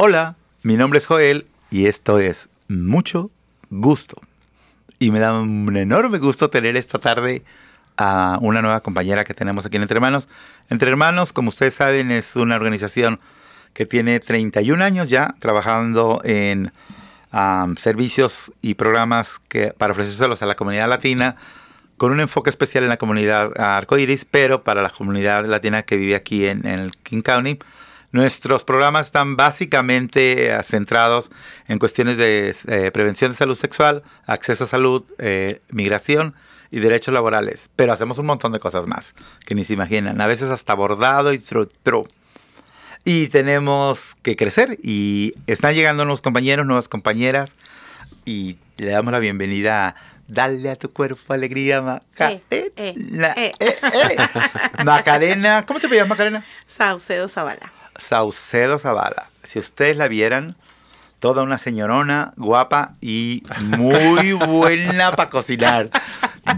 Hola, mi nombre es Joel y esto es Mucho Gusto. Y me da un enorme gusto tener esta tarde a una nueva compañera que tenemos aquí en Entre Hermanos. Entre Hermanos, como ustedes saben, es una organización que tiene 31 años ya trabajando en servicios y programas que, para ofrecérselos a la comunidad latina, con un enfoque especial en la comunidad arcoiris, pero para la comunidad latina que vive aquí en el King County. Nuestros programas están básicamente eh, centrados en cuestiones de eh, prevención de salud sexual, acceso a salud, eh, migración y derechos laborales. Pero hacemos un montón de cosas más que ni se imaginan. A veces hasta bordado y tru tru. Y tenemos que crecer y están llegando nuevos compañeros, nuevas compañeras y le damos la bienvenida a Dale a tu cuerpo alegría, Macarena. Eh, eh, Macarena, ¿cómo te llamas, Macarena? Saucedo Zavala. Saucedo Zavala. Si ustedes la vieran, toda una señorona guapa y muy buena para cocinar.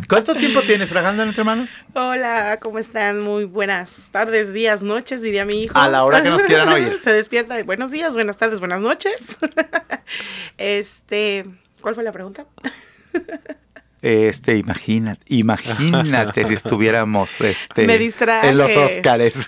¿Cuánto tiempo tienes trabajando en Entre Hermanos? Hola, ¿cómo están? Muy buenas tardes, días, noches, diría mi hijo. A la hora que nos quieran oír. Se despierta de buenos días, buenas tardes, buenas noches. este, ¿cuál fue la pregunta? Este, imagínate, imagínate si estuviéramos este, Me distraje. en los Óscares.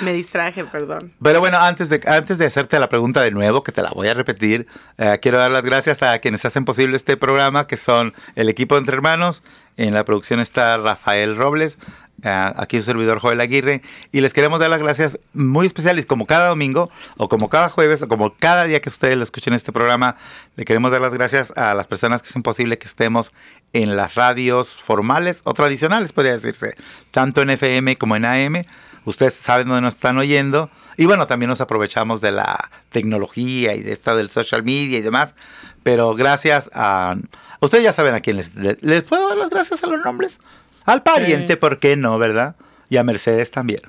Me distraje, perdón. Pero bueno, antes de, antes de hacerte la pregunta de nuevo, que te la voy a repetir, eh, quiero dar las gracias a quienes hacen posible este programa, que son el equipo de Entre Hermanos. En la producción está Rafael Robles, eh, aquí su servidor Joel Aguirre, y les queremos dar las gracias muy especiales, como cada domingo, o como cada jueves, o como cada día que ustedes lo escuchen este programa, le queremos dar las gracias a las personas que hacen posible que estemos en las radios formales o tradicionales, podría decirse, tanto en FM como en AM. Ustedes saben dónde nos están oyendo. Y bueno, también nos aprovechamos de la tecnología y de esta del social media y demás. Pero gracias a... Ustedes ya saben a quién les... ¿Les puedo dar las gracias a los nombres? Al pariente, Sí. ¿por qué no, verdad? Y a Mercedes también,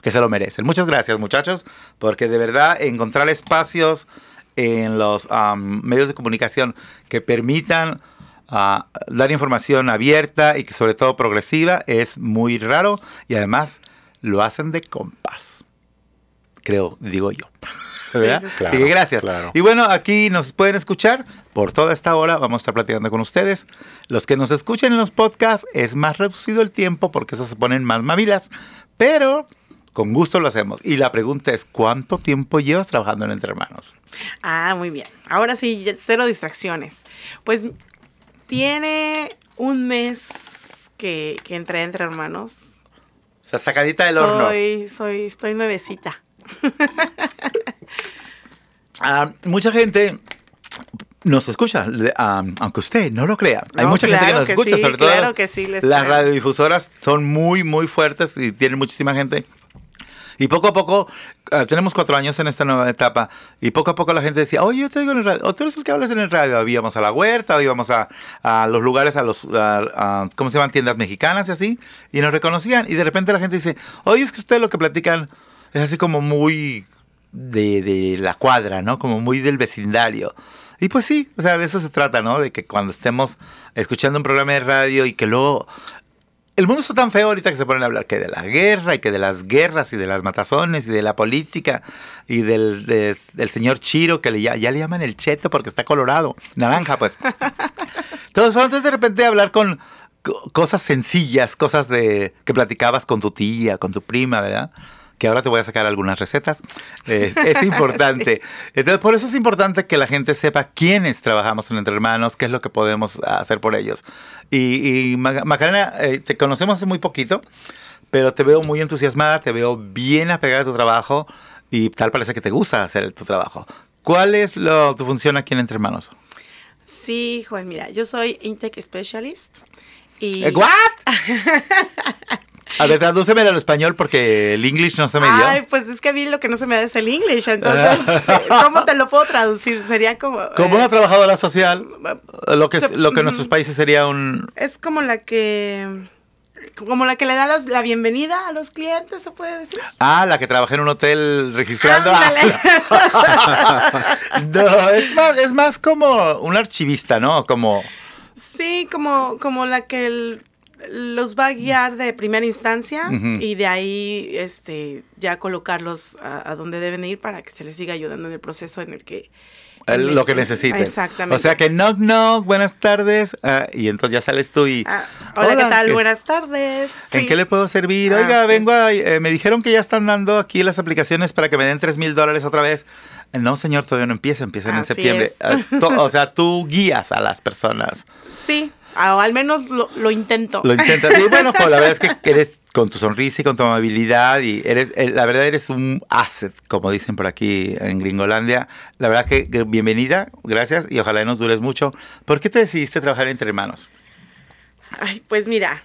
que se lo merecen. Muchas gracias, muchachos, porque de verdad encontrar espacios en los am, medios de comunicación que permitan ah, dar información abierta y que sobre todo progresiva es muy raro y además lo hacen de compas. Creo, digo yo. ¿Verdad? sí, sí. Así que Claro, gracias. claro. Y bueno, aquí nos pueden escuchar por toda esta hora. Vamos a estar platicando con ustedes. Los que nos escuchen en los podcasts es más reducido el tiempo porque eso se ponen más mamilas. Pero con gusto lo hacemos. Y la pregunta es, ¿cuánto tiempo llevas trabajando en Entre Hermanos? Ah, muy bien. Ahora sí, cero distracciones. Pues tiene un mes que, que entré entre hermanos. O sea, sacadita del horno. Soy, soy, estoy nuevecita. Ah, mucha gente nos escucha, ah, aunque usted no lo crea. Hay mucha gente que nos que escucha, sí, sobre todo claro que sí, les las creo. radiodifusoras son muy, muy fuertes y tienen muchísima gente. Y poco a poco, ah, tenemos cuatro años en esta nueva etapa, y poco a poco la gente decía, oye, yo te oigo en el radio, o tú eres el que hablas en el radio. Íbamos a la huerta, íbamos a, a los lugares, a los, ¿cómo se llaman? Tiendas mexicanas y así, y nos reconocían. Y de repente la gente dice, oye, es que ustedes lo que platican es así como muy de, de la cuadra, ¿no? Como muy del vecindario. Y pues sí, o sea, de eso se trata, ¿no? De que cuando estemos escuchando un programa de radio y que luego... El mundo está tan feo ahorita que se ponen a hablar que de la guerra y que de las guerras y de las matazones y de la política y del, de- del señor Chiro que le, ya, ya le llaman el cheto porque está colorado, naranja pues. Entonces, antes de repente hablar con co- cosas sencillas, cosas de que platicabas con tu tía, con tu prima, ¿verdad? Que ahora te voy a sacar algunas recetas. Es, es importante. Entonces, por eso es importante que la gente sepa quiénes trabajamos en Entre Hermanos, qué es lo que podemos hacer por ellos. Y, y Ma- Macarena, eh, te conocemos hace muy poquito, pero te veo muy entusiasmada, te veo bien apegada a tu trabajo y tal parece que te gusta hacer tu trabajo. ¿Cuál es lo- tu función aquí en Entre Hermanos? Sí, Joel, mira, yo soy Intake Specialist. Y... Eh, ¿What? A ver, tradúcemelo al español porque el English no se me dio. Ay, pues es que a mí lo que no se me da es el English, entonces, ¿cómo te lo puedo traducir? Sería como... Como eh, una trabajadora social, lo que, se- lo que en nuestros ujú. países sería un... Es como la que... Como la que le da los- la bienvenida a los clientes, ¿se puede decir? Ah, la que trabaja en un hotel registrando. No, es más, es más como un archivista, ¿no? Como... Sí, como, como la que el- los va a guiar de primera instancia y de ahí este, ya colocarlos a, a, donde deben ir para que se les siga ayudando en el proceso en el que lo que necesiten. Exactamente. O sea que knock knock, buenas tardes. Ah, y entonces ya sales tú y. Ah, hola, ¿qué tal? Buenas tardes. ¿En qué le puedo servir? Oiga, vengo a. Eh, me dijeron que ya están dando aquí las aplicaciones para que me den 3 mil dólares otra vez. No, señor, todavía no empieza, empiezan en septiembre. Ah, o sea, tú guías a las personas. Sí, o al menos lo, lo intento. Lo intentas. Y bueno, pues, la verdad es que eres con tu sonrisa y con tu amabilidad y eres, eh, la verdad eres un asset, como dicen por aquí en Gringolandia. La verdad que bienvenida, gracias y ojalá nos dures mucho. ¿Por qué te decidiste trabajar entre hermanos? Ay, pues mira,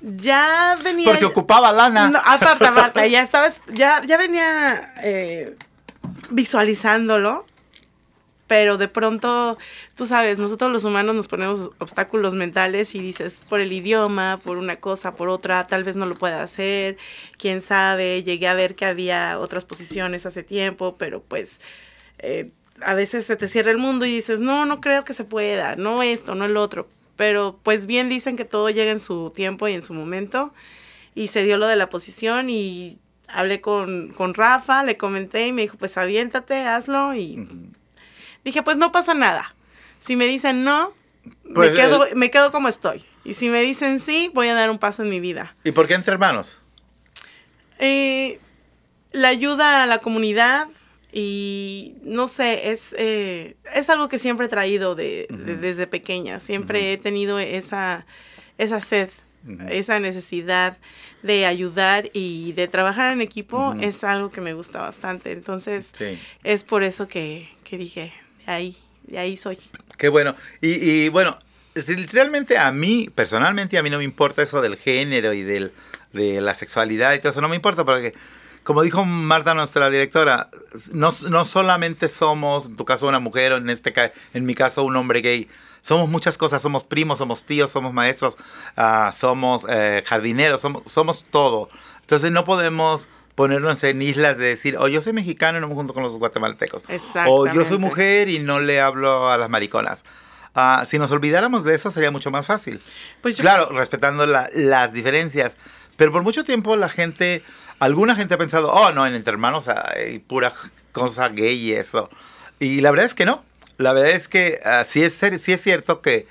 ya venía... Porque ocupaba lana. No, aparte, aparte, ya estabas, ya, ya venía eh, visualizándolo pero de pronto, tú sabes, nosotros los humanos nos ponemos obstáculos mentales y dices, por el idioma, por una cosa, por otra, tal vez no lo pueda hacer, quién sabe, llegué a ver que había otras posiciones hace tiempo, pero pues eh, a veces se te cierra el mundo y dices, no, no creo que se pueda, no esto, no el otro, pero pues bien dicen que todo llega en su tiempo y en su momento, y se dio lo de la posición y hablé con, con Rafa, le comenté y me dijo, pues aviéntate, hazlo y dije, pues no pasa nada. Si me dicen no, me, pues, quedo, eh, me quedo como estoy. Y si me dicen sí, voy a dar un paso en mi vida. ¿Y por qué entre hermanos? Eh, la ayuda a la comunidad y no sé, es, eh, es algo que siempre he traído de, desde pequeña. Siempre he tenido esa, esa sed, esa necesidad de ayudar y de trabajar en equipo. Es algo que me gusta bastante. Entonces, es por eso que, que dije, ahí, de ahí soy. Qué bueno. Y, y bueno, realmente a mí, personalmente, a mí no me importa eso del género y del, de la sexualidad y todo eso, no me importa porque, como dijo Marta, nuestra directora, no, no solamente somos, en tu caso, una mujer, o en, este, en mi caso, un hombre gay. Somos muchas cosas, somos primos, somos tíos, somos maestros, uh, somos eh, jardineros, somos, somos todo. Entonces no podemos ponernos en islas de decir, o oh, yo soy mexicano y no me junto con los guatemaltecos. O yo soy mujer y no le hablo a las mariconas. Uh, si nos olvidáramos de eso sería mucho más fácil. Pues Claro, respetando la, las diferencias. Pero por mucho tiempo la gente, alguna gente ha pensado, oh, no, en entre hermanos hay pura cosa gay y eso. Y la verdad es que no. La verdad es que uh, sí, es, sí es cierto que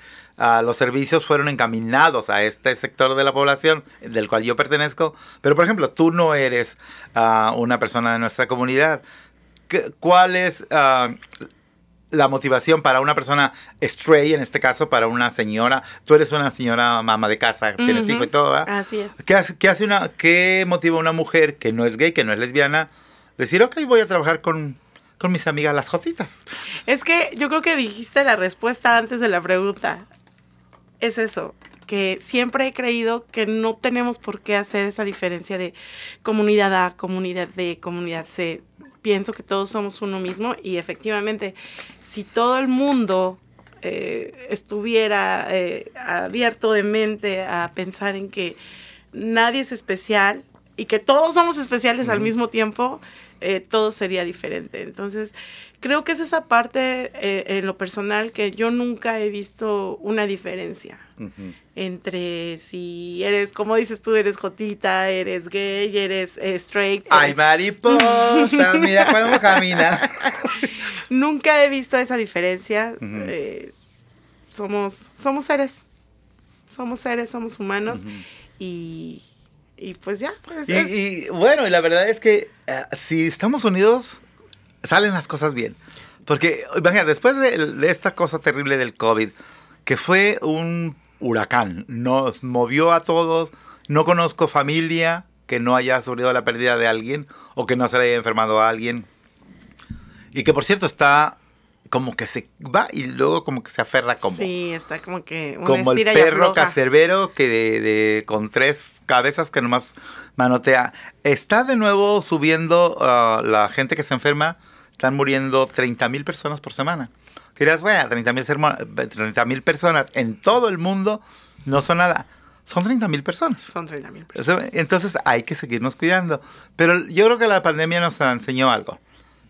los servicios fueron encaminados a este sector de la población del cual yo pertenezco. Pero, por ejemplo, tú no eres ah, una persona de nuestra comunidad. ¿Cuál es ah, la motivación para una persona stray, en este caso, para una señora? Tú eres una señora mamá de casa, tienes hijo y todo, Así es. ¿Qué, hace, hace una, ¿Qué motiva a una mujer que no es gay, que no es lesbiana, decir, ok, voy a trabajar con con mis amigas las jotitas. Es que yo creo que dijiste la respuesta antes de la pregunta es eso, que siempre he creído que no tenemos por qué hacer esa diferencia de comunidad A, comunidad B, comunidad C. Pienso que todos somos uno mismo y efectivamente, si todo el mundo eh, estuviera eh, abierto de mente a pensar en que nadie es especial y que todos somos especiales al mismo tiempo, eh, todo sería diferente. Entonces, creo que es esa parte eh, en lo personal que yo nunca he visto una diferencia entre si eres, como dices tú, eres jotita, eres gay, eres eh, straight. Ay, mariposa, mira cuando camina. nunca he visto esa diferencia. somos, somos seres, somos seres, somos humanos y y pues ya. Pues, y, bueno, y la verdad es que eh, si estamos unidos, salen las cosas bien. Porque, imagínate, después de, esta cosa terrible del COVID, que fue un huracán, nos movió a todos, no conozco familia que no haya sufrido la pérdida de alguien o que no se le haya enfermado a alguien. Y que por cierto está como que se va y luego como que se aferra como sí está como que como el perro cacerbero que de, con tres cabezas que nomás manotea está de nuevo subiendo uh, la gente que se enferma están muriendo 30 mil personas por semana dirás bueno 30 mil personas en todo el mundo no son nada son 30 mil personas. Son 30 mil personas. Entonces hay que seguirnos cuidando. Pero yo creo que la pandemia nos enseñó algo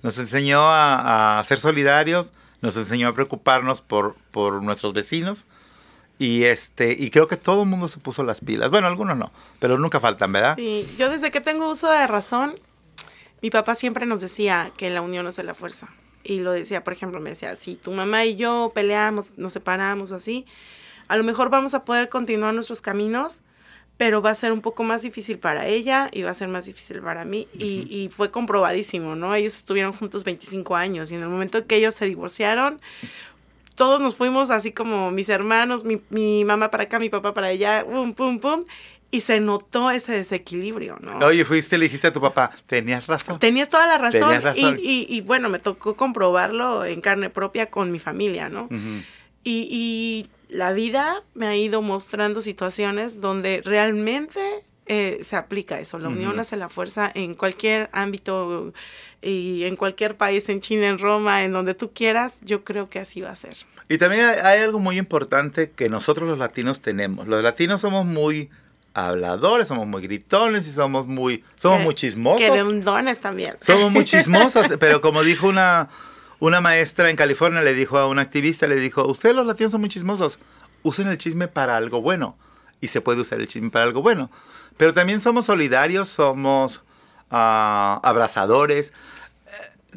nos enseñó a, ser solidarios, nos enseñó a preocuparnos por, por nuestros vecinos Y este, y creo que todo el mundo se puso las pilas. Bueno, algunos no, pero nunca faltan, ¿verdad? Sí, yo desde que tengo uso de razón, mi papá siempre nos decía que la unión hace la fuerza. Y lo decía, por ejemplo, me decía, si tu mamá y yo peleamos, nos separamos o así, a lo mejor vamos a poder continuar nuestros caminos, pero va a ser un poco más difícil para ella y va a ser más difícil para mí. y, y, fue comprobadísimo, ¿no? Ellos estuvieron juntos 25 años y en el momento que ellos se divorciaron, todos nos fuimos así como mis hermanos, mi, mi mamá para acá, mi papá para allá, pum, pum, pum. Y se notó ese desequilibrio, ¿no? Oye, fuiste y le dijiste a tu papá, tenías razón. Tenías toda la razón. Tenías razón. Y, y, y, bueno, me tocó comprobarlo en carne propia con mi familia, ¿no? Uh -huh. Y, y, la vida me ha ido mostrando situaciones donde realmente eh, se aplica eso. La unión uh -huh. hace la fuerza en cualquier ámbito y en cualquier país, en China, en Roma, en donde tú quieras, yo creo que así va a ser. Y también hay algo muy importante que nosotros los latinos tenemos. Los latinos somos muy habladores, somos muy gritones y somos muy, somos que, muy chismosos. Querendones también. Somos muy chismosos, pero como dijo una, una maestra en California, le dijo a una activista, le dijo, ustedes los latinos son muy chismosos, usen el chisme para algo bueno. Y se puede usar el chisme para algo bueno. Pero también somos solidarios, somos uh, abrazadores.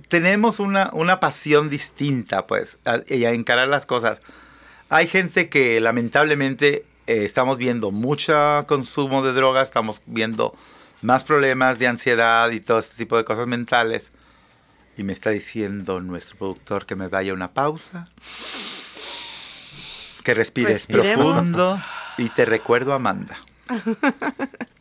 Tenemos una, una pasión distinta, pues, a, a encarar las cosas. Hay gente que lamentablemente eh, estamos viendo mucho consumo de drogas, estamos viendo más problemas de ansiedad y todo este tipo de cosas mentales. Y me está diciendo nuestro productor que me vaya una pausa, que respires profundo y te recuerdo, Amanda.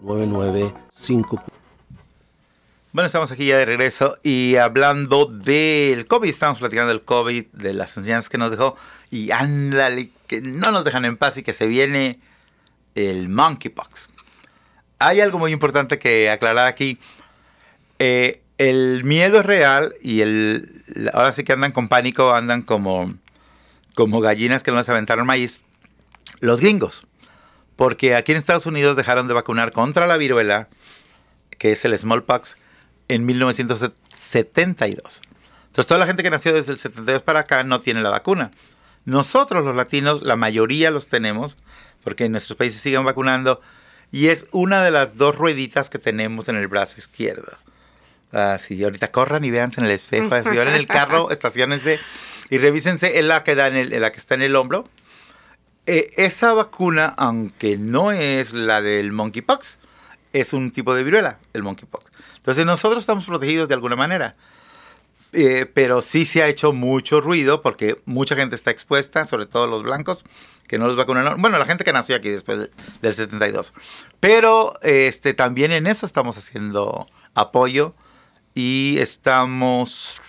9954 206 335 9954. Bueno, estamos aquí ya de regreso y hablando del COVID, estamos platicando del COVID, de las enseñanzas que nos dejó y ándale, que no nos dejan en paz y que se viene el monkeypox. Hay algo muy importante que aclarar aquí. Eh, el miedo es real y el, ahora sí que andan con pánico, andan como, como gallinas que no les aventaron maíz. Los gringos porque aquí en Estados Unidos dejaron de vacunar contra la viruela, que es el smallpox, en 1972. Entonces toda la gente que nació desde el 72 para acá no tiene la vacuna. Nosotros los latinos, la mayoría los tenemos, porque en nuestros países siguen vacunando, y es una de las dos rueditas que tenemos en el brazo izquierdo. Así, ahorita corran y véanse en el espejo, así, ahora en el carro, estacionense y revísense en la que, da en, el, en la que está en el hombro eh, esa vacuna, aunque no es la del monkeypox, es un tipo de viruela, el monkeypox. Entonces nosotros estamos protegidos de alguna manera. Eh, pero sí se ha hecho mucho ruido porque mucha gente está expuesta, sobre todo los blancos, que no los vacunaron. Bueno, la gente que nació aquí después del 72. Pero este, también en eso estamos haciendo apoyo y estamos,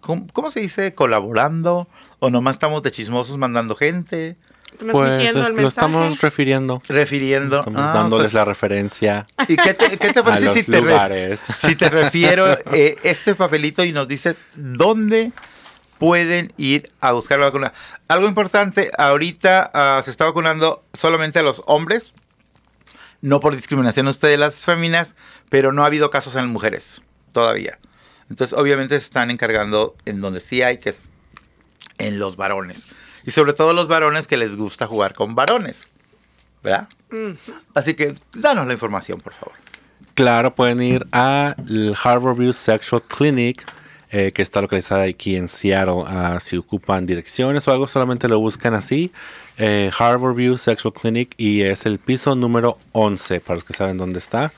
¿cómo, ¿cómo se dice? Colaborando ¿O nomás estamos de chismosos mandando gente? Pues es, lo estamos refiriendo. Refiriendo. Estamos ah, dándoles pues, la referencia. ¿Y qué te, qué te parece si, te lugares. si te refiero eh, este papelito y nos dices dónde pueden ir a buscar la vacuna? Algo importante, ahorita uh, se está vacunando solamente a los hombres, no por discriminación a ustedes las féminas, pero no ha habido casos en mujeres todavía. Entonces, obviamente se están encargando en donde sí hay, que es en los varones. Y sobre todo los varones que les gusta jugar con varones. ¿Verdad? Mm. Así que danos la información, por favor. Claro, pueden ir al Harborview Sexual Clinic, eh, que está localizada aquí en Seattle. Uh, si ocupan direcciones o algo, solamente lo buscan así. Eh, Harborview Sexual Clinic y es el piso número 11, para los que saben dónde está.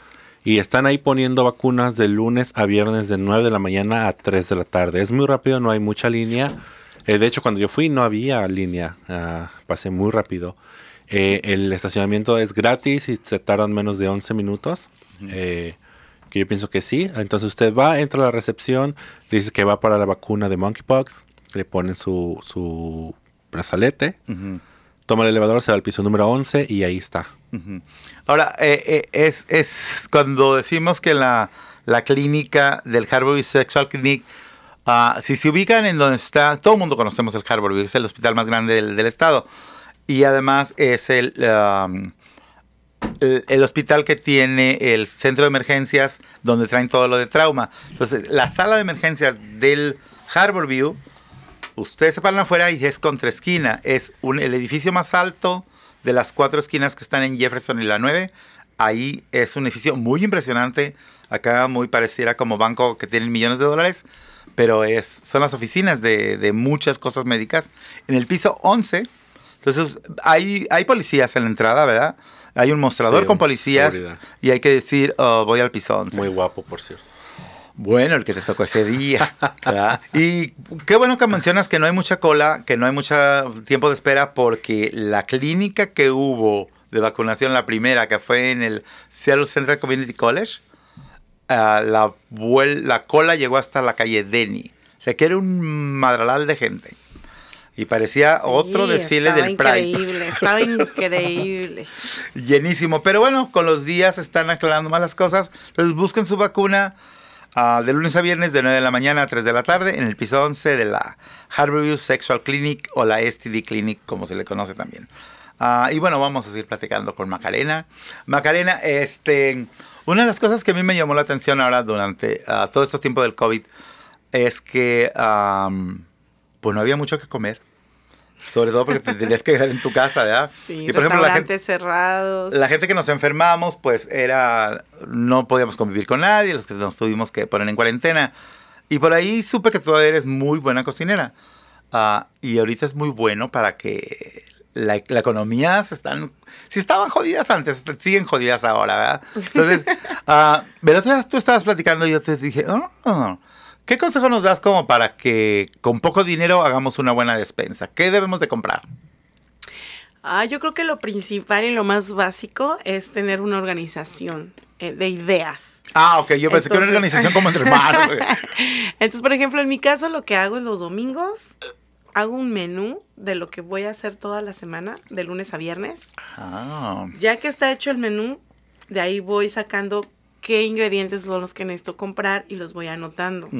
Y están ahí poniendo vacunas de lunes a viernes de 9 de la mañana a 3 de la tarde. Es muy rápido, no hay mucha línea. Eh, de hecho, cuando yo fui no había línea, uh, pasé muy rápido. Eh, el estacionamiento es gratis y se tardan menos de 11 minutos. Eh, que yo pienso que sí. Entonces usted va, entra a la recepción, dice que va para la vacuna de monkeypox, le ponen su, su brazalete, uh -huh. toma el elevador, se va al piso número 11 y ahí está. Ahora, eh, es, es cuando decimos que la, la clínica del Harborview Sexual Clinic, ah, si se ubican en donde está, todo el mundo conocemos el Harborview, es el hospital más grande del, del estado. Y además es el, um, el, el hospital que tiene el centro de emergencias donde traen todo lo de trauma. Entonces, la sala de emergencias del Harborview, ustedes se paran afuera y es contra esquina. Es un, el edificio más alto de las cuatro esquinas que están en Jefferson y la 9. Ahí es un edificio muy impresionante. Acá muy pareciera como banco que tienen millones de dólares. Pero es, son las oficinas de, de muchas cosas médicas. En el piso 11, entonces hay, hay policías en la entrada, ¿verdad? Hay un mostrador Sí, con policías seguridad. y hay que decir, oh, voy al piso 11. Muy guapo, por cierto. Bueno, el que te tocó ese día. ¿verdad? Y qué bueno que mencionas que no hay mucha cola, que no hay mucho tiempo de espera, porque la clínica que hubo de vacunación, la primera, que fue en el Seattle Central Community College, la, vuel- la cola llegó hasta la calle Denny. O sea, que era un madral de gente. Y parecía otro Sí, desfile estaba del Pride. increíble, estaba increíble. Llenísimo. Pero bueno, con los días están aclarando más las cosas. Entonces busquen su vacuna ah, de lunes a viernes de 9 de la mañana a 3 de la tarde en el piso 11 de la Harborview Sexual Clinic o la STD Clinic, como se le conoce también. Ah, y bueno, vamos a seguir platicando con Macarena. Macarena, este, una de las cosas que a mí me llamó la atención ahora durante ah, todo este tiempo del COVID es que pues no había mucho que comer. Sobre todo porque te tenías que quedar en tu casa, ¿verdad? Sí, y por ejemplo, la gente, cerrados. la gente que nos enfermamos, pues era. No podíamos convivir con nadie, los que nos tuvimos que poner en cuarentena. Y por ahí supe que tú eres muy buena cocinera. Ah, y ahorita es muy bueno para que la, la economía se están. Si estaban jodidas antes, siguen jodidas ahora, ¿verdad? Entonces, ah, pero tú, estabas platicando y yo te dije, "Oh, ¿qué consejo nos das como para que con poco dinero hagamos una buena despensa? ¿Qué debemos de comprar? Ah, yo creo que lo principal y lo más básico es tener una organización eh, de ideas. Ah, ok, yo pensé que era una organización como entre güey. Entonces, por ejemplo, en mi caso lo que hago es los domingos, hago un menú de lo que voy a hacer toda la semana, de lunes a viernes. Ah, Ya que está hecho el menú, de ahí voy sacando qué ingredientes son los que necesito comprar y los voy anotando.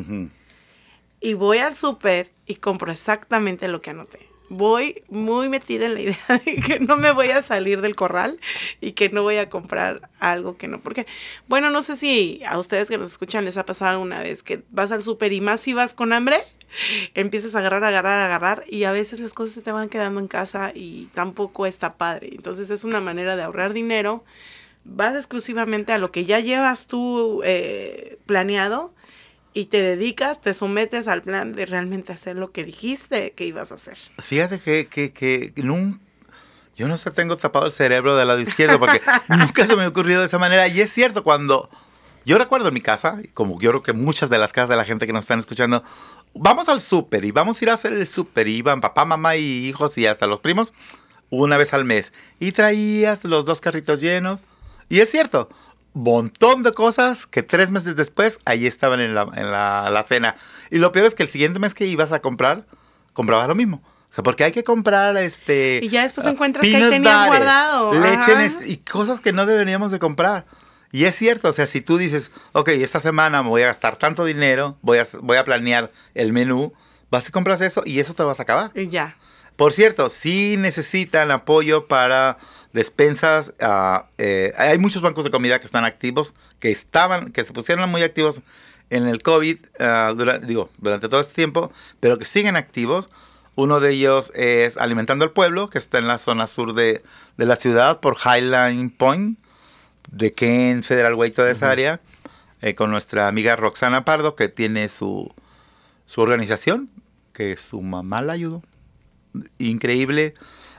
Y voy al súper y compro exactamente lo que anoté. Voy muy metida en la idea de que no me voy a salir del corral y que no voy a comprar algo que no. Porque, bueno, no sé si a ustedes que nos escuchan les ha pasado alguna vez que vas al súper y más si vas con hambre, empiezas a agarrar, agarrar, agarrar y a veces las cosas se te van quedando en casa y tampoco está padre. Entonces es una manera de ahorrar dinero. Vas exclusivamente a lo que ya llevas tú eh, planeado y te dedicas, te sometes al plan de realmente hacer lo que dijiste que ibas a hacer. Fíjate que, que, que nun- yo no sé, tengo tapado el cerebro del lado izquierdo porque nunca se me ha ocurrido de esa manera. Y es cierto, cuando yo recuerdo en mi casa, como yo creo que muchas de las casas de la gente que nos están escuchando, vamos al súper y vamos a ir a hacer el súper. Y iban papá, mamá y hijos y hasta los primos una vez al mes. Y traías los dos carritos llenos. Y es cierto, montón de cosas que tres meses después ahí estaban en la, en la, la cena. Y lo peor es que el siguiente mes que ibas a comprar, comprabas lo mismo. O sea, porque hay que comprar este... Y ya después encuentras que ahí tenías guardado. Leche en este- y cosas que no deberíamos de comprar. Y es cierto, o sea, si tú dices, ok, esta semana me voy a gastar tanto dinero, voy a, voy a planear el menú, vas y compras eso y eso te vas a acabar. Y ya. Por cierto, si necesitan apoyo para despensas, eh, hay muchos bancos de comida que están activos, que estaban, que se pusieron muy activos en el COVID, ah, dura- digo, durante todo este tiempo, pero que siguen activos. Uno de ellos es Alimentando al Pueblo, que está en la zona sur de, de la ciudad, por Highline Point, de Ken, Federal Way, toda esa área, eh, con nuestra amiga Roxana Pardo, que tiene su, su organización, que su mamá la ayudó increíble.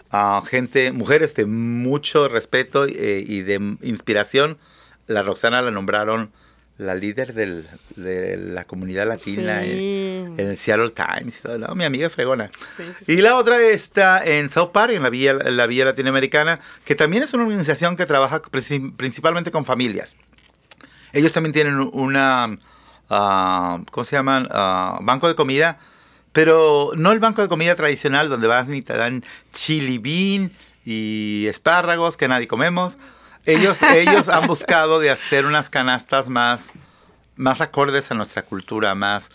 a gente, mujeres de mucho respeto eh, y de inspiración. La Roxana la nombraron la líder del- de la comunidad latina Sí. en, en el Seattle Times. y todo, ¿no? Mi amiga fregona. Sí, sí. Y la otra está en South Park, en la Villa, en la Villa Latinoamericana, que también es una organización que trabaja princi- principalmente con familias. Ellos también tienen una, ah, ¿cómo se llaman? Ah, banco de comida, pero no el banco de comida tradicional donde vas y te dan chili bean y espárragos que nadie comemos. Ellos, ellos han buscado de hacer unas canastas más, más acordes a nuestra cultura, más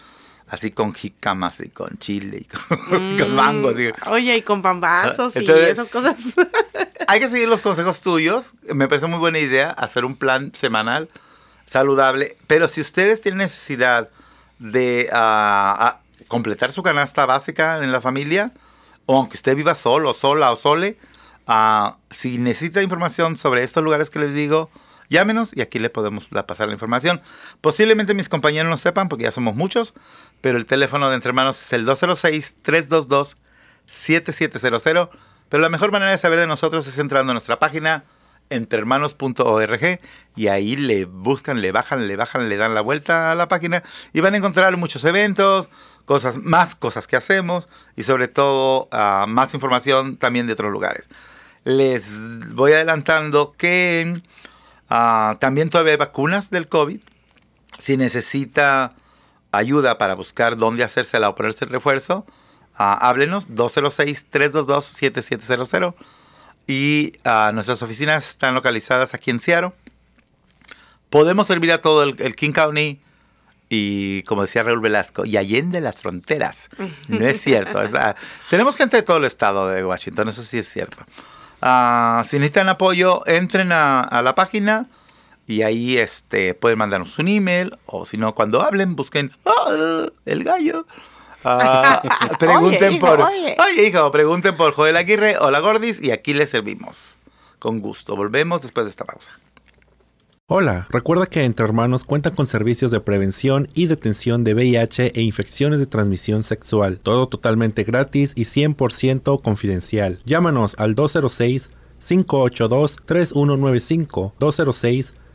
así con jicamas y con chile y con, con mango. así. Oye, y con pambazos y Entonces- esas cosas. Hay que seguir los consejos tuyos. Me parece muy buena idea hacer un plan semanal saludable. Pero si ustedes tienen necesidad de ah, completar su canasta básica en la familia, o aunque usted viva solo, sola o sole, si necesita información sobre estos lugares que les digo, llámenos y aquí le podemos pasar la información. Posiblemente mis compañeros no sepan porque ya somos muchos, pero el teléfono de Entre Hermanos es el 206-322-7700. Pero la mejor manera de saber de nosotros es entrando a nuestra página entrehermanos.org y ahí le buscan, le bajan, le bajan, le dan la vuelta a la página y van a encontrar muchos eventos, cosas, más cosas que hacemos y sobre todo ah, más información también de otros lugares. Les voy adelantando que ah, también todavía hay vacunas del COVID. Si necesita ayuda para buscar dónde hacérsela o ponerse el refuerzo, ah, háblenos 206-322-7700 y ah, nuestras oficinas están localizadas aquí en Seattle. Podemos servir a todo el, el King County y, como decía Raúl Velasco, y allende las fronteras. No es cierto. sea, tenemos gente de todo el estado de Washington, eso sí es cierto. Ah, si necesitan apoyo, entren a, a la página y ahí este, pueden mandarnos un email o si no, cuando hablen, busquen "Ah, el gallo. Ah, pregunten hijo, por oye. oye hijo, pregunten por Joel Aguirre o la Gordis y aquí les servimos. Con gusto. Volvemos después de esta pausa. Hola, recuerda que Entre Hermanos cuenta con servicios de prevención y detención de VIH e infecciones de transmisión sexual. Todo totalmente gratis y 100% confidencial. Llámanos al 206-582-3195,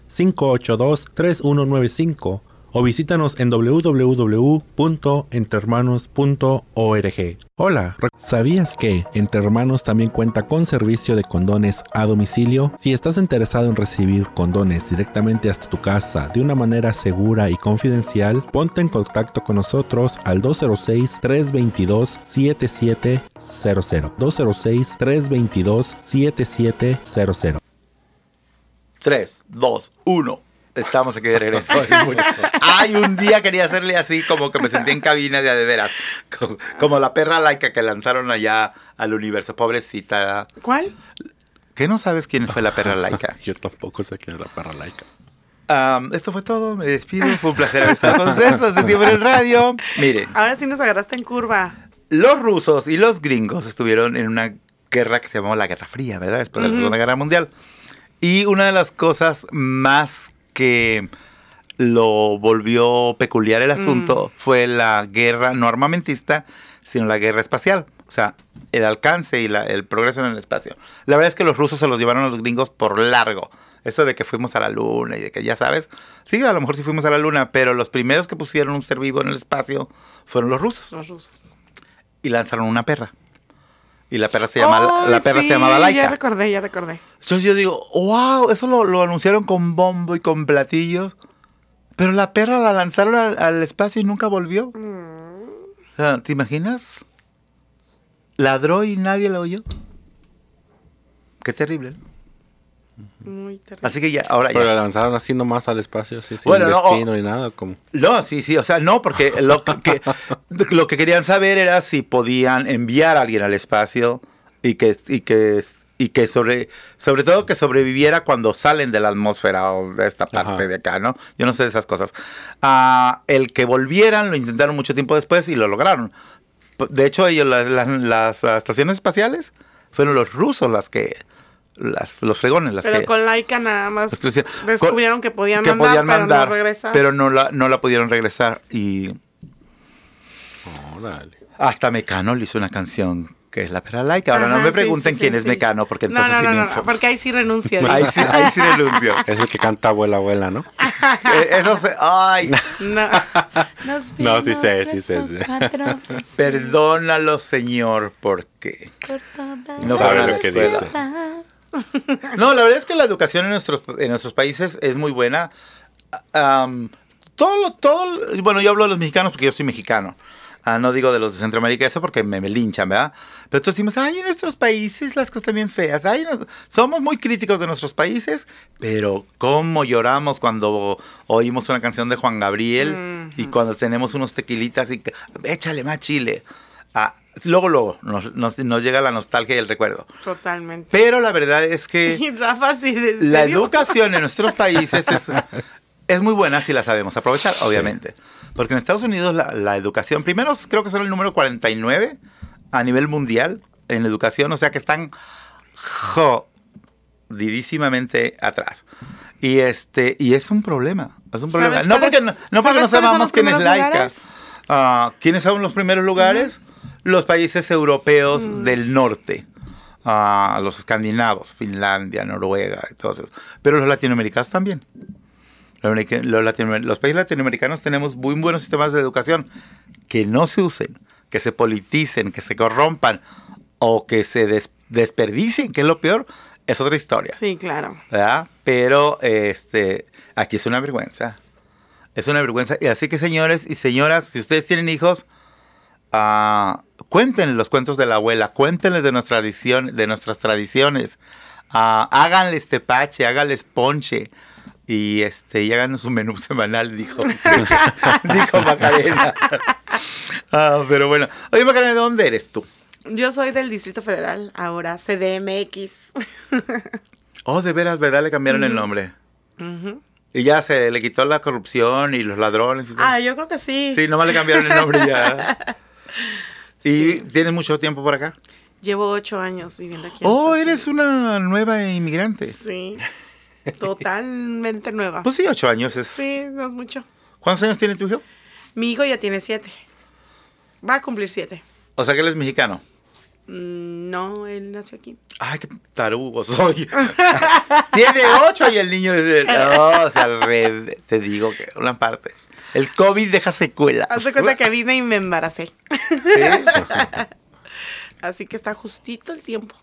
206-582-3195 o visítanos en www.entrehermanos.org. Hola, ¿sabías que Entre también cuenta con servicio de condones a domicilio? Si estás interesado en recibir condones directamente hasta tu casa de una manera segura y confidencial, ponte en contacto con nosotros al 206-322-7700. 206-322-7700. 3, 2, 1. Estamos aquí de regreso. Ay, un día quería hacerle así, como que me sentí en cabina de de veras. Como, como la perra laica que lanzaron allá al universo. Pobrecita. ¿Cuál? ¿Qué no sabes quién fue la perra laica? Yo tampoco sé qué era la perra laica. Am, esto fue todo. Me despido. Fue un placer haber estado con ustedes tiempo en el radio. Miren, Ahora sí nos agarraste en curva. los rusos y los gringos estuvieron en una guerra que se llamó la Guerra Fría, ¿verdad? Después de la Segunda Guerra Mundial. Y una de las cosas más que lo volvió peculiar el asunto fue la guerra no armamentista, sino la guerra espacial. O sea, el alcance y la- el progreso en el espacio. La verdad es que los rusos se los llevaron a los gringos por largo. Eso de que fuimos a la luna y de que ya sabes. Sí, a lo mejor sí fuimos a la luna, pero los primeros que pusieron un ser vivo en el espacio fueron los rusos Los rusos. y lanzaron una perra. Y la perra se llama la perra sí, se llamaba Ya Laika. recordé, ya recordé. Entonces yo digo, wow, eso lo, lo anunciaron con bombo y con platillos. Pero la perra la lanzaron al, al espacio y nunca volvió. Sea, ¿te imaginas? Ladró y nadie la oyó. Qué terrible. ¿no? Muy terrible. Así que ya, ahora Pero la ya. lanzaron así nomás al espacio, así sin Bueno, no, destino o- ni nada. Como... No, sí, sí, o sea, no, porque lo que, que- lo que querían saber era si podían enviar a alguien al espacio y que, y que, y que sobre, sobre todo que sobreviviera cuando salen de la atmósfera o de esta parte Ajá. de acá, ¿no? Yo no sé de esas cosas. Ah, el que volvieran lo intentaron mucho tiempo después y lo lograron. De hecho, ellos, las, las- las, estaciones espaciales, fueron los rusos las que, las, los fregones, las Pero que... con Laika nada más que descubrieron que podían que mandar, podían pero mandar, no regresar. pero no la, no la pudieron regresar. Y Órale. hasta Mecano le hizo una canción que es la perra laica. Ahora no me sí, pregunten sí, quién sí, es. Mecano, porque entonces no, sí no, me no, info- porque ahí sí renuncia. Ahí sí, ahí sí renuncio. Es el que canta abuela, abuela, ¿no? Eh, Eso se, ay, No. No, sí sé, sí sé, sí. perdónalo, Señor, porque no Sabe lo que dice. No, la verdad es que la educación en nuestros, en nuestros países es muy buena. Am, todo, todo, bueno, yo hablo de los mexicanos porque yo soy mexicano. Ah, no digo de los de Centroamérica eso porque me, me linchan, ¿verdad? Pero todos decimos, ay, en nuestros países las cosas están bien feas. Ay, nos- somos muy críticos de nuestros países, pero cómo lloramos cuando oímos una canción de Juan Gabriel y cuando tenemos unos tequilitas y que, échale más chile. Ah, luego, luego, nos, nos- nos llega la nostalgia y el recuerdo. Totalmente. Pero la verdad es que... Y Rafa, sí, ¿de La serio? educación en nuestros países es, es muy buena si la sabemos aprovechar, obviamente. Porque en Estados Unidos la, la educación, primero creo que son el número 49 a nivel mundial en educación, o sea que están jodidísimamente atrás. Y este y es un problema, es un problema. ¿Sabes No porque no, no, porque no los quién es laica. Ah, ¿Quiénes son los primeros lugares? Los países europeos Mm. del norte. Los escandinavos, Finlandia, Noruega, esos. Pero los latinoamericanos también. Los, america- los latinoamer- los países latinoamericanos tenemos muy buenos sistemas de educación que no se usen, que se politicen, que se corrompan o que se des- desperdicien, que es lo peor, es otra historia. Sí, claro. ¿verdad? Pero este, aquí es una vergüenza. Es una vergüenza. Y así que, señores y señoras, si ustedes tienen hijos, ah, cuéntenles los cuentos de la abuela, cuéntenles de, nuestra tradición, de nuestras tradiciones. Ah, háganles tepache, háganles ponche. Y este, y háganos un menú semanal, dijo, dijo Macarena. Ah, pero bueno. Oye, Macarena, ¿de dónde eres tú? Yo soy del Distrito Federal, ahora CDMX. Oh, de veras, ¿verdad? Le cambiaron el nombre. Y ya se le quitó la corrupción y los ladrones y todo. Ah, yo creo que sí. Sí, nomás le cambiaron el nombre ya. ¿Y tienes mucho tiempo por acá? Llevo ocho años viviendo aquí. Oh, eres una nueva inmigrante. Sí, totalmente nueva. Pues sí, ocho años es. sí, no es mucho. ¿Cuántos años tiene tu hijo? Mi hijo ya tiene siete. Va a cumplir siete. O sea que él es mexicano. Mm, No, él nació aquí. Ay, qué tarugo soy. tiene ocho y el niño es de... Oh, o sea, al revés. Te digo que una parte. El COVID deja secuelas. Haz de cuenta que vine y me embaracé. ¿Sí? Así que está justito el tiempo.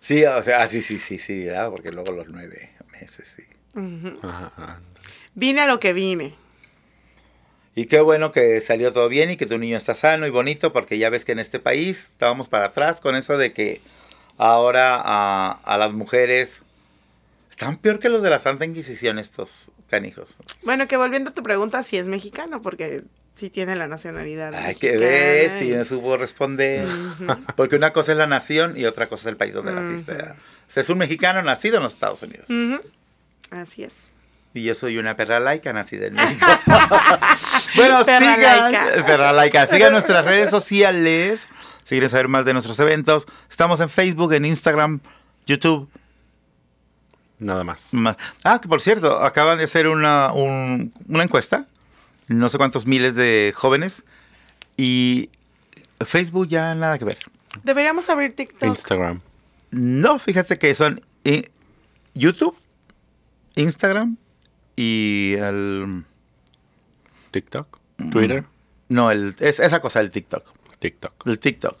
Sí, o sea, sí, sí, sí, sí, ¿verdad? porque luego los nueve meses, sí. Ajá, ajá. Vine a lo que vine. Y qué bueno que salió todo bien y que tu niño está sano y bonito, porque ya ves que en este país estábamos para atrás con eso de que ahora a, a las mujeres están peor que los de la Santa Inquisición estos canijos. Bueno, que volviendo a tu pregunta, si es mexicano, porque sí tiene la nacionalidad. Hay que ver si no supo responder. Porque una cosa es la nación y otra cosa es el país donde naciste. O sea, es un mexicano nacido en los Estados Unidos. Ujú. Así es. Y yo soy una perra laica nacida en México. bueno, Perra sigan. laica. Perra laica. Sigan nuestras redes sociales. Si quieren saber más de nuestros eventos, estamos en Facebook, en Instagram, YouTube. Nada más. Más. Ah, que por cierto, acaban de hacer una, un- una encuesta. No sé cuántos miles de jóvenes. Y Facebook ya nada que ver. Deberíamos abrir TikTok. Instagram. No, fíjate que son eh, YouTube, Instagram y el... TikTok. Twitter. No, el, es esa cosa, el TikTok. TikTok. El TikTok.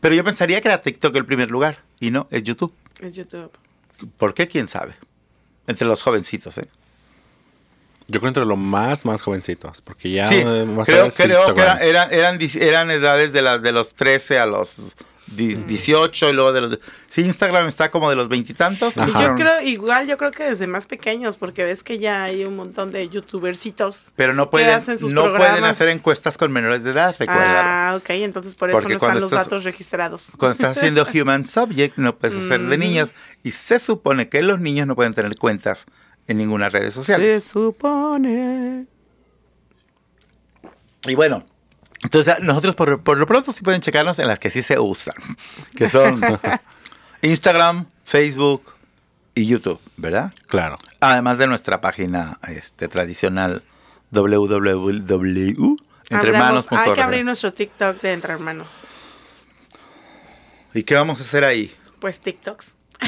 Pero yo pensaría que era TikTok el primer lugar. Y no, es YouTube. Es YouTube. ¿Por qué? ¿Quién sabe? Entre los jovencitos, ¿eh? Yo creo entre los más, más jovencitos. Porque ya sí, más creo, creo que era- eran, eran, eran edades de, las de los 13 a los 18 y luego de los... Sí, Instagram está como de los veintitantos. Yo creo, igual yo creo que desde más pequeños, porque ves que ya hay un montón de youtubercitos. Pero no que pueden, hacen sus no pueden hacer encuestas con menores de edad, recuerda. Ah, ok, entonces por eso Porque no están los estás- datos registrados. Cuando estás haciendo human subject, no puedes hacer de niños. Y se supone que los niños no pueden tener cuentas en ninguna red social. Se supone. Y bueno, entonces nosotros por, por lo pronto sí pueden checarnos en las que sí se usan, que son Instagram, Facebook y YouTube, ¿verdad? Claro. Además de nuestra página este, tradicional www.entrehermanos.org. hay que abrir nuestro TikTok de Entre Hermanos. ¿Y qué vamos a hacer ahí? Pues TikToks.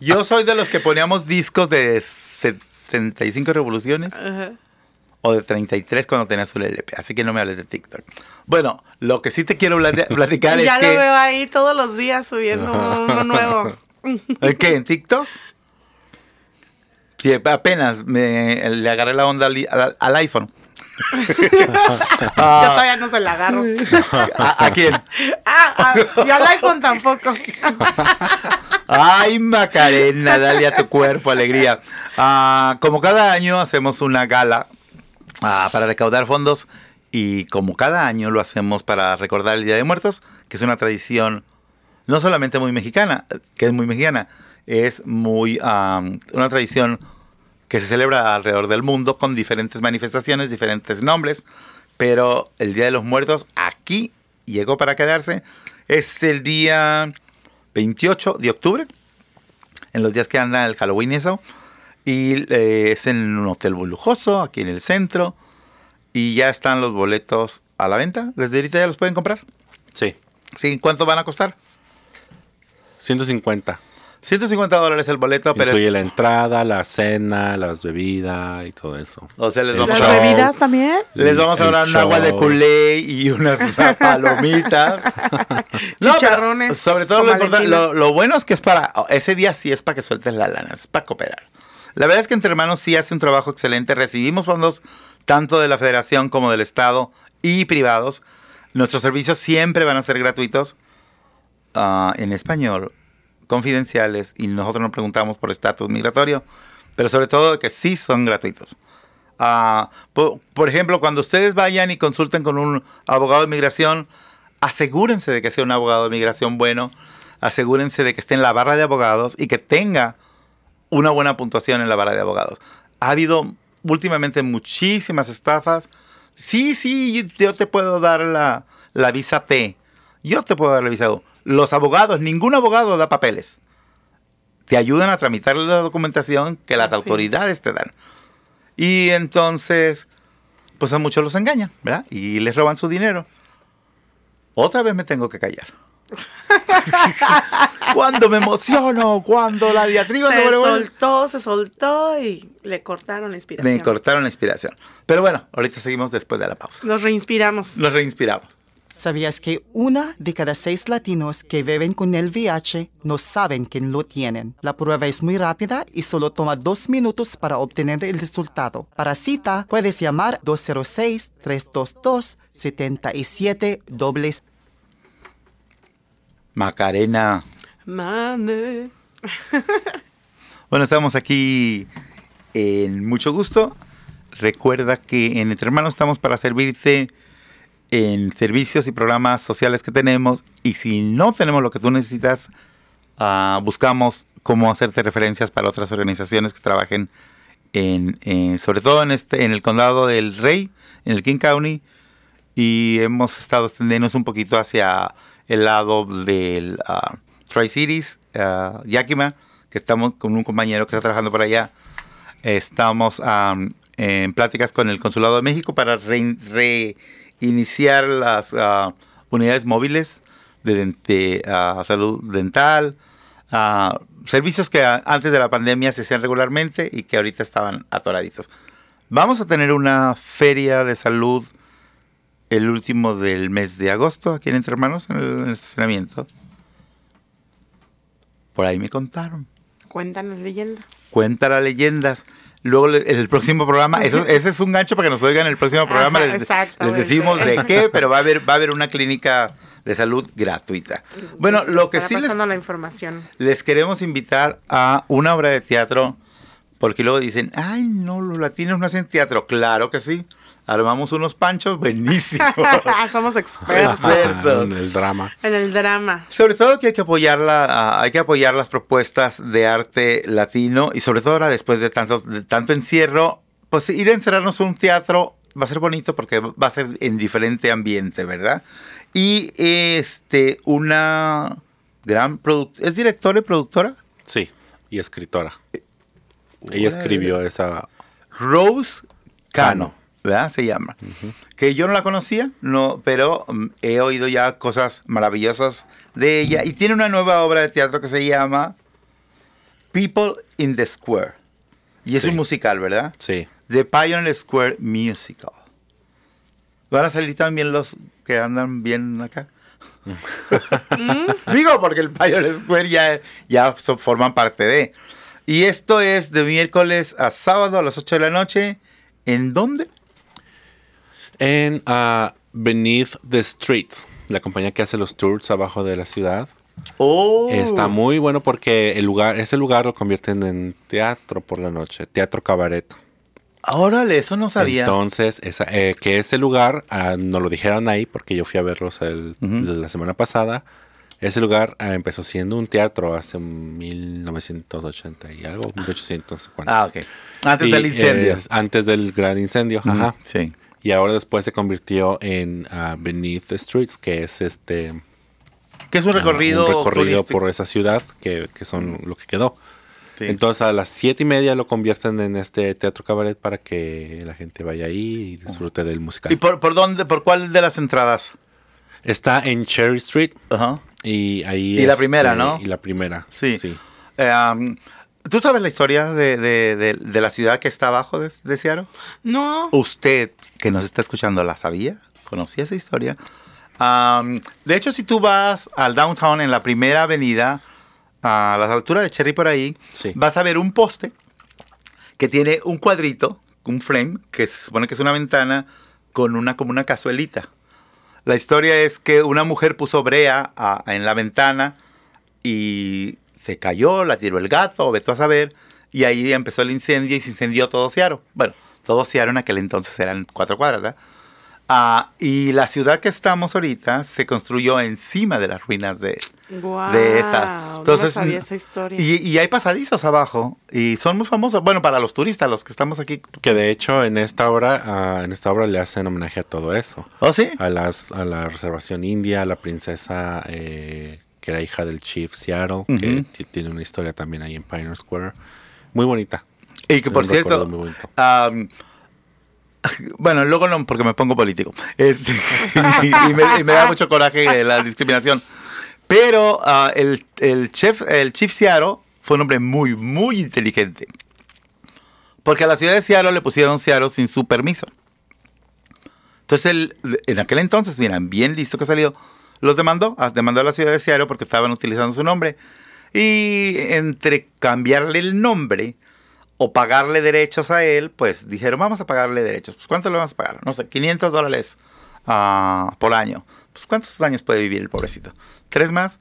Yo soy de los que poníamos discos de 75 revoluciones Ajá. O de 33 cuando tenías un LP, así que no me hables de TikTok. Bueno, lo que sí te quiero plati- platicar Y es ya que... lo veo ahí todos los días subiendo uno nuevo. ¿El qué? ¿En TikTok? Sí, apenas me, le agarré la onda al, al- al iPhone. Yo todavía no se la agarro. ¿A, a quién? Ah, ah, y al iPhone tampoco. Ay, Macarena, dale a tu cuerpo alegría. Ah, como cada año hacemos una gala ah, para recaudar fondos y como cada año lo hacemos para recordar el Día de Muertos, que es una tradición no solamente muy mexicana, que es muy mexicana, es muy una tradición que se celebra alrededor del mundo con diferentes manifestaciones, diferentes nombres, pero el Día de los Muertos aquí llegó para quedarse. Es el día 28 de octubre, en los días que anda el Halloween eso. Y eh, es en un hotel muy lujoso, aquí en el centro. Y ya están los boletos a la venta. ¿Desde ahorita ya los pueden comprar? Sí. Sí, ¿cuánto van a costar? 150. 150 dólares el boleto, pero Incluye es- la entrada, la cena, las bebidas y todo eso. o sea, les vamos, ¿Las show. bebidas también? les vamos a dar un agua de culé y unas o sea, palomitas. Chicharrones sobre todo lo, lo bueno es que es para, ese día sí es para que sueltes la lana, es para cooperar. La verdad es que Entre Hermanos sí hace un trabajo excelente. Recibimos fondos tanto de la federación como del Estado y privados. Nuestros servicios siempre van a ser gratuitos ah, en español, confidenciales, y nosotros nos preguntamos por estatus migratorio, pero sobre todo que sí son gratuitos. Ah, por, por ejemplo, cuando ustedes vayan y consulten con un abogado de migración, asegúrense de que sea un abogado de migración bueno, asegúrense de que esté en la barra de abogados y que tenga una buena puntuación en la barra de abogados. Ha habido últimamente muchísimas estafas. Sí, sí, yo te puedo dar la, la visa T. Yo te puedo dar la visa U. Los abogados, ningún abogado da papeles. Te ayudan a tramitar la documentación que las Así es. autoridades te dan. Y entonces, pues a muchos los engañan, ¿verdad? Y les roban su dinero. Otra vez me tengo que callar. cuando me emociono, cuando la diatriba Se sobre- soltó, se soltó y le cortaron la inspiración. me cortaron la inspiración. Pero bueno, ahorita seguimos después de la pausa. Nos reinspiramos. Nos reinspiramos. ¿Sabías que una de cada seis latinos que viven con el VIH no saben quién lo tienen? La prueba es muy rápida y solo toma dos minutos para obtener el resultado. Para cita, puedes llamar 206-322-77 dobles. Macarena. Mande. Bueno, estamos aquí en mucho gusto. Recuerda que en Entre Hermanos estamos para servirte en servicios y programas sociales que tenemos. Y si no tenemos lo que tú necesitas, ah, buscamos cómo hacerte referencias para otras organizaciones que trabajen en, en- sobre todo en este, en el condado del Rey, en el King County. Y hemos estado extendiéndonos un poquito hacia el lado del ah, Tri-Cities, ah, Yakima, que estamos con un compañero que está trabajando por allá. Estamos am, en pláticas con el Consulado de México para rein- reiniciar las ah, unidades móviles de, salud dental, servicios que antes de la pandemia se hacían regularmente y que ahorita estaban atoraditos. Vamos a tener una feria de salud el último del mes de agosto aquí en Entre Hermanos en el, en el estacionamiento. Por ahí me contaron. Cuentan las leyendas. Cuenta las leyendas. Luego el próximo programa, eso, ese es un gancho para que nos oigan en el próximo programa. Ajá, les, decimos de qué, pero va a haber, va a haber una clínica de salud gratuita. Bueno, Les lo que sí les, la información. les queremos invitar a una obra de teatro, porque luego dicen, ay, no, los latinos no hacen teatro. Claro que sí. Armamos unos panchos buenísimos. Somos expertos. En el drama. en el drama. Sobre todo que hay que apoyar la, ah, hay que apoyar las propuestas de arte latino y sobre todo ahora después de tanto, de tanto encierro, pues ir a encerrarnos en un teatro va a ser bonito porque va a ser en diferente ambiente, ¿verdad? Y este, una gran productora, ¿es directora y productora? Sí, y escritora. Ella escribió esa. Rose Cano, Cano. ¿Verdad? Se llama. Que yo no la conocía, no, pero mm, he oído ya cosas maravillosas de ella. Y tiene una nueva obra de teatro que se llama People in the Square. Y es Sí. un musical, ¿verdad? Sí. The Pioneer Square Musical. ¿Van a salir también los que andan bien acá? Digo, porque el Pioneer Square ya, ya so- forman parte de. Y esto es de miércoles a sábado a las 8 de la noche. ¿En dónde? En ah, Beneath the Streets, la compañía que hace los tours abajo de la ciudad. Oh. Está muy bueno porque el lugar, ese lugar lo convierten en teatro por la noche, teatro cabaret. Órale, eso no sabía. Entonces, esa, eh, que ese lugar, ah, nos lo dijeron ahí porque yo fui a verlos el- la semana pasada. Ese lugar ah, empezó siendo un teatro hace 1980 y algo, 1850. ah, ok. Antes Y, del incendio. eh, antes del gran incendio, ajá. Sí. Y ahora después se convirtió en ah, Beneath the Streets, que es este Que es un ah, recorrido. un recorrido turístico. por esa ciudad que, que son lo que quedó. Sí. Entonces a las siete y media lo convierten en este teatro cabaret para que la gente vaya ahí y disfrute del musical. ¿Y por, por dónde, por cuál de las entradas? Está en Cherry Street Ajá. y ahí Y la este, primera, ¿no? Y la primera. Sí. sí. Eh, um, ¿Tú sabes la historia de, de- de- de la ciudad que está abajo de, de Seattle? No. Usted, que nos está escuchando, ¿la sabía? ¿Conocía esa historia? Um, de hecho, si tú vas al downtown en la primera avenida, a la altura de Cherry por ahí, Sí. vas a ver un poste que tiene un cuadrito, un frame, que se supone que es una ventana con una como una cazuelita. La historia es que una mujer puso brea a- en la ventana y se cayó, la tiró el gato, vete a saber, y ahí empezó el incendio y se incendió todo Seattle. Bueno, todo Seattle en aquel entonces eran cuatro cuadras, ¿verdad? Ah, y la ciudad que estamos ahorita se construyó encima de las ruinas de, de esa. no me sabía esa historia. Y, y hay pasadizos abajo y son muy famosos. Bueno, para los turistas, los que estamos aquí. Que de hecho en esta obra, ah, en esta obra le hacen homenaje a todo eso. ¿Oh, sí? A las, a la reservación india, a la princesa eh, que era hija del chief Seattle, que Ujú. ti- tiene una historia también ahí en Pioneer Square. Muy bonita. Y que por un cierto, am, bueno, luego no, porque me pongo político. Es- y, y me, y me da mucho coraje la discriminación. Pero ah, el, el chef, el chief Seattle fue un hombre muy, muy inteligente. Porque a la ciudad de Seattle le pusieron Seattle sin su permiso. Entonces, él, en aquel entonces, miran, bien listo que salió, los demandó, ah, demandó a la ciudad de Seattle porque estaban utilizando su nombre. Y entre cambiarle el nombre o pagarle derechos a él, pues dijeron, vamos a pagarle derechos. Pues, ¿cuánto le vamos a pagar? No sé, 500 dólares ah, por año. Pues, ¿cuántos años puede vivir el pobrecito? ¿Tres más?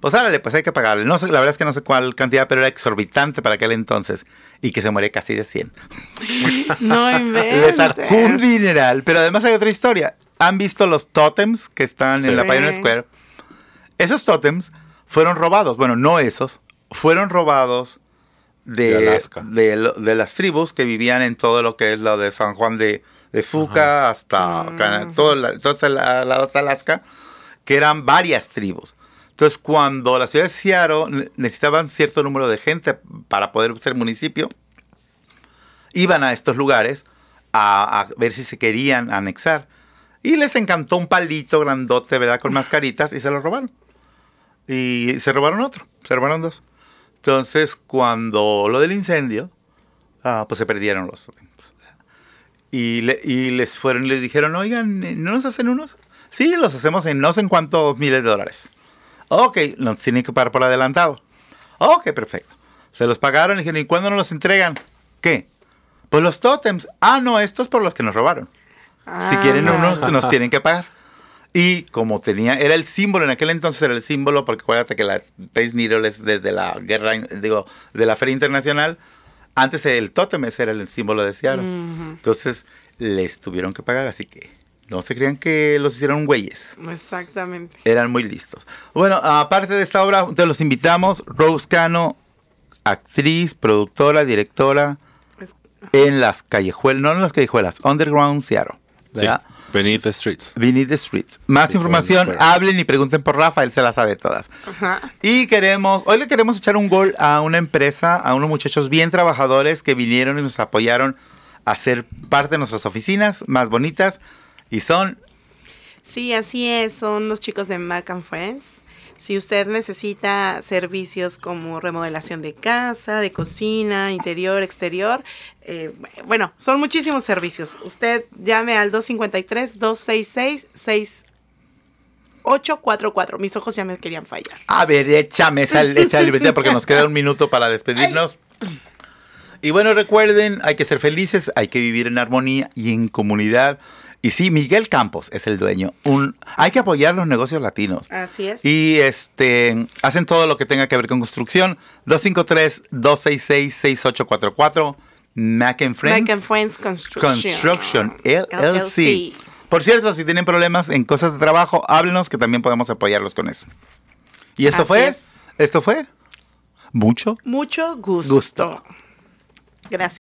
Pues árale, pues hay que pagarle. No sé, la verdad es que no sé cuál cantidad, pero era exorbitante para aquel entonces. Y que se muere casi de 100. No Le sacó un inventes. dineral. Pero además hay otra historia. ¿Han visto los tótems que están en la Sí. Pioneer Square? Esos tótems fueron robados. Bueno, no esos. Fueron robados de, De Alaska. de, de las tribus que vivían en todo lo que es lo de San Juan de, de Fuca hasta Cana- todo, la- todo la- hasta Alaska, que eran varias tribus. Entonces, cuando la ciudad de Seattle ne- necesitaban cierto número de gente para poder ser municipio, iban a estos lugares a, a ver si se querían anexar. Y les encantó un palito grandote, ¿verdad? Con mascaritas y se lo robaron. Y se robaron otro, se robaron dos. Entonces, cuando lo del incendio, ah, pues se perdieron los. Y, le- y les fueron les dijeron, oigan, ¿no nos hacen unos? Sí, los hacemos en no sé en cuántos miles de dólares. Ok, nos tienen que pagar por adelantado. Ok, perfecto. Se los pagaron y dijeron, ¿y cuándo nos los entregan? ¿Qué? Pues los tótems. Ah, no, estos por los que nos robaron. Si Ah, quieren no. unos, nos tienen que pagar. Y como tenía, era el símbolo, en aquel entonces era el símbolo, porque acuérdate que la Space Needle es desde la guerra, digo, de la Feria Internacional. Antes el tótem ese era el símbolo de Seattle. Entonces les tuvieron que pagar, así que no se crean que los hicieron güeyes. Exactamente. Eran muy listos. Bueno, aparte de esta obra, te los invitamos. Rose Cano, actriz, productora, directora Es- en las callejuelas, no en las callejuelas, Underground Seattle. Sí, ¿verdad? Beneath the Streets. Beneath the Street. Más Sí, información, hablen y pregunten por Rafa, él se las sabe todas. Ajá. Y queremos, hoy le queremos echar un gol a una empresa, a unos muchachos bien trabajadores que vinieron y nos apoyaron a ser parte de nuestras oficinas más bonitas. Y son Sí, así es, son los chicos de Mac and Friends. Si usted necesita servicios como remodelación de casa, de cocina, interior, exterior, eh, bueno, son muchísimos servicios. Usted llame al 253-266-6844. Mis ojos ya me querían fallar. A ver, échame esa, esa libreta porque nos queda un minuto para despedirnos. Y bueno, recuerden, hay que ser felices, hay que vivir en armonía y en comunidad. Y sí, Miguel Campos es el dueño. Un, hay que apoyar los negocios latinos. Así es. Y este hacen todo lo que tenga que ver con construcción. 253-266-6844. Mac and Friends. Mac and Friends Construction. Construction LLC. LLC. Por cierto, si tienen problemas en cosas de trabajo, háblenos que también podemos apoyarlos con eso. Y esto Así fue, es. esto fue mucho Mucho gusto. Gusto. Gracias.